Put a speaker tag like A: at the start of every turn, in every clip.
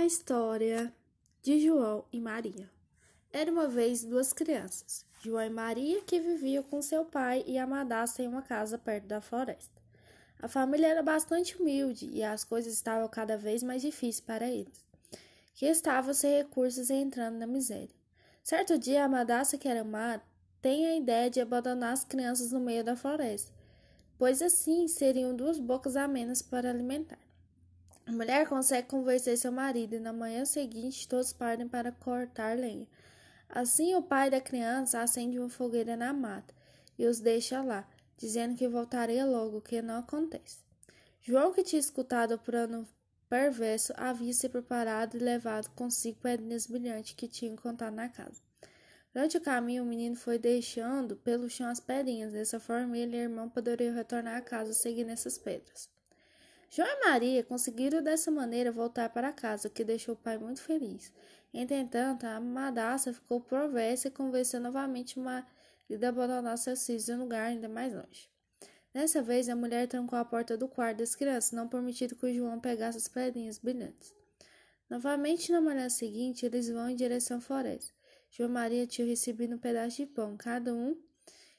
A: A história de João e Maria. Era uma vez duas crianças, João e Maria, que viviam com seu pai e a madrasta em uma casa perto da floresta. A família era bastante humilde e as coisas estavam cada vez mais difíceis para eles, que estavam sem recursos e entrando na miséria. Certo dia, a madrasta, que era má, tem a ideia de abandonar as crianças no meio da floresta, pois assim seriam duas bocas a menos para alimentar. A mulher consegue convencer seu marido e na manhã seguinte todos partem para cortar lenha. Assim, o pai da criança acende uma fogueira na mata e os deixa lá, dizendo que voltaria logo, o que não acontece. João, que tinha escutado o plano perverso, havia se preparado e levado consigo pedrinhas brilhantes que tinha encontrado na casa. Durante o caminho, o menino foi deixando pelo chão as pedrinhas. Dessa forma, ele e o irmão poderiam retornar a casa seguindo essas pedras. João e Maria conseguiram dessa maneira voltar para casa, o que deixou o pai muito feliz. Entretanto, a madrasta ficou perversa e convenceu novamente o marido a abandonar seus filhos em um lugar ainda mais longe. Dessa vez, a mulher trancou a porta do quarto das crianças, não permitindo que o João pegasse as pedrinhas brilhantes. Novamente, na manhã seguinte, eles vão em direção à floresta. João e Maria tinham recebido um pedaço de pão, cada um,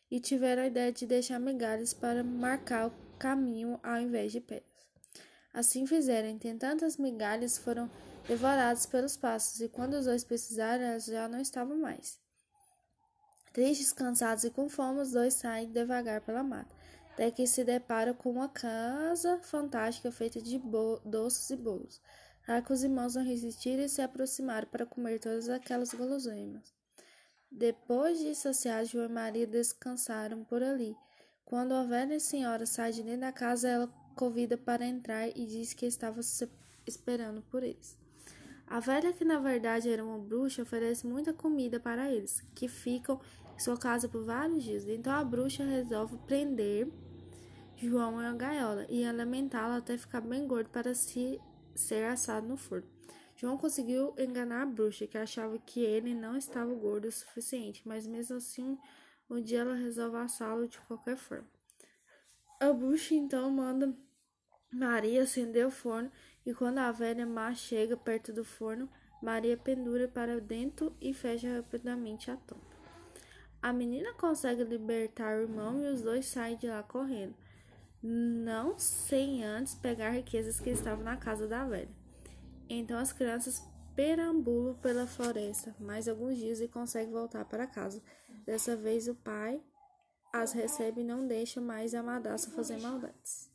A: e tiveram a ideia de deixar migalhas para marcar o caminho ao invés de pedras. Assim fizeram, entretanto as migalhas foram devoradas pelos pássaros, e quando os dois precisaram, elas já não estavam mais. Tristes, cansados e com fome, os dois saem devagar pela mata, até que se deparam com uma casa fantástica feita de doces e bolos. Lá que os irmãos não resistiram e se aproximaram para comer todas aquelas guloseimas. Depois de saciar, João e Maria descansaram por ali. Quando a velha senhora sai de dentro da casa, ela convida para entrar e diz que estava esperando por eles. A velha, que na verdade era uma bruxa, oferece muita comida para eles, que ficam em sua casa por vários dias. Então a bruxa resolve prender João em uma gaiola e alimentá-lo até ficar bem gordo para se ser assado no forno. João conseguiu enganar a bruxa, que achava que ele não estava gordo o suficiente, mas mesmo assim, um dia ela resolve assá-lo de qualquer forma. A bruxa então manda Maria acender o forno e quando a velha má chega perto do forno, Maria pendura para dentro e fecha rapidamente a tampa. A menina consegue libertar o irmão e os dois saem de lá correndo, não sem antes pegar riquezas que estavam na casa da velha. Então as crianças perambulam pela floresta mais alguns dias e conseguem voltar para casa. Dessa vez o pai as recebe e não deixa mais a madraça fazer maldades.